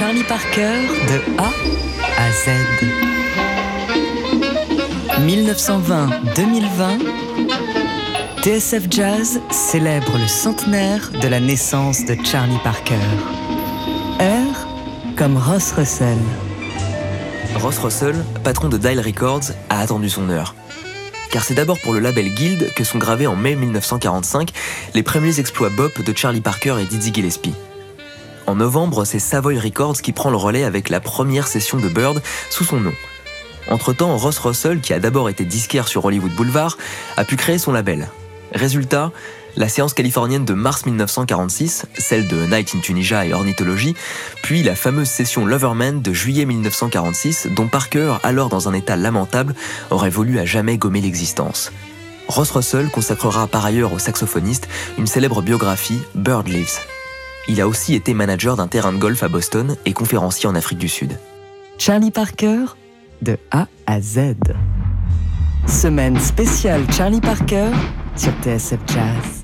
Charlie Parker de A à Z. 1920-2020, TSF Jazz célèbre le centenaire de la naissance de Charlie Parker. R comme Ross Russell. Ross Russell, patron de Dial Records, a attendu son heure. Car c'est d'abord pour le label Guild que sont gravés en mai 1945 les premiers exploits bop de Charlie Parker et Dizzy Gillespie. En novembre, c'est Savoy Records qui prend le relais avec la première session de Bird sous son nom. Entre-temps, Ross Russell, qui a d'abord été disquaire sur Hollywood Boulevard, a pu créer son label. Résultat, la séance californienne de mars 1946, celle de Night in Tunisia et Ornithology, puis la fameuse session Loverman de juillet 1946, dont Parker, alors dans un état lamentable, aurait voulu à jamais gommer l'existence. Ross Russell consacrera par ailleurs au saxophoniste une célèbre biographie, Bird Lives. Il a aussi été manager d'un terrain de golf à Boston et conférencier en Afrique du Sud. Charlie Parker, de A à Z. Semaine spéciale Charlie Parker sur TSF Jazz.